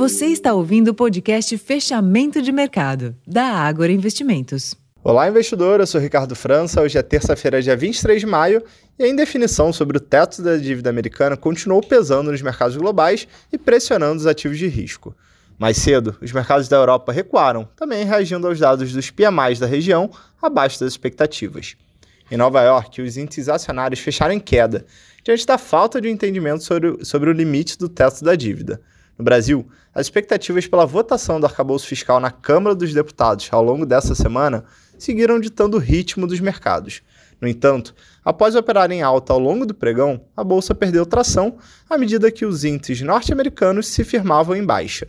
Você está ouvindo o podcast Fechamento de Mercado, da Ágora Investimentos. Olá, investidor. Eu sou Ricardo França. Hoje é terça-feira, dia 23 de maio, e a indefinição sobre o teto da dívida americana continuou pesando nos mercados globais e pressionando os ativos de risco. Mais cedo, os mercados da Europa recuaram, também reagindo aos dados dos PMIs da região abaixo das expectativas. Em Nova York, os índices acionários fecharam em queda, diante da falta de entendimento sobre, sobre o limite do teto da dívida. No Brasil, as expectativas pela votação do arcabouço fiscal na Câmara dos Deputados ao longo dessa semana seguiram ditando o ritmo dos mercados. No entanto, após operar em alta ao longo do pregão, a bolsa perdeu tração à medida que os índices norte-americanos se firmavam em baixa.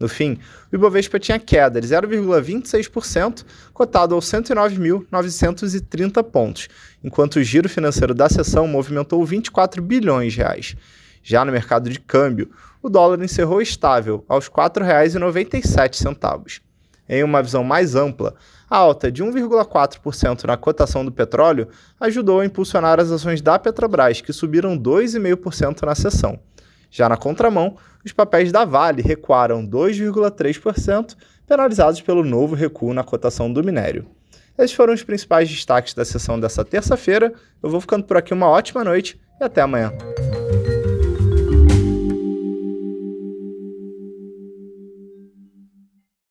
No fim, o Ibovespa tinha queda de 0,26%, cotado aos 109.930 pontos, enquanto o giro financeiro da sessão movimentou 24 bilhões de reais. Já no mercado de câmbio, o dólar encerrou estável aos R$ 4,97. Em uma visão mais ampla, a alta de 1,4% na cotação do petróleo ajudou a impulsionar as ações da Petrobras, que subiram 2,5% na sessão. Já na contramão, os papéis da Vale recuaram 2,3%, penalizados pelo novo recuo na cotação do minério. Esses foram os principais destaques da sessão dessa terça-feira. Eu vou ficando por aqui uma ótima noite e até amanhã.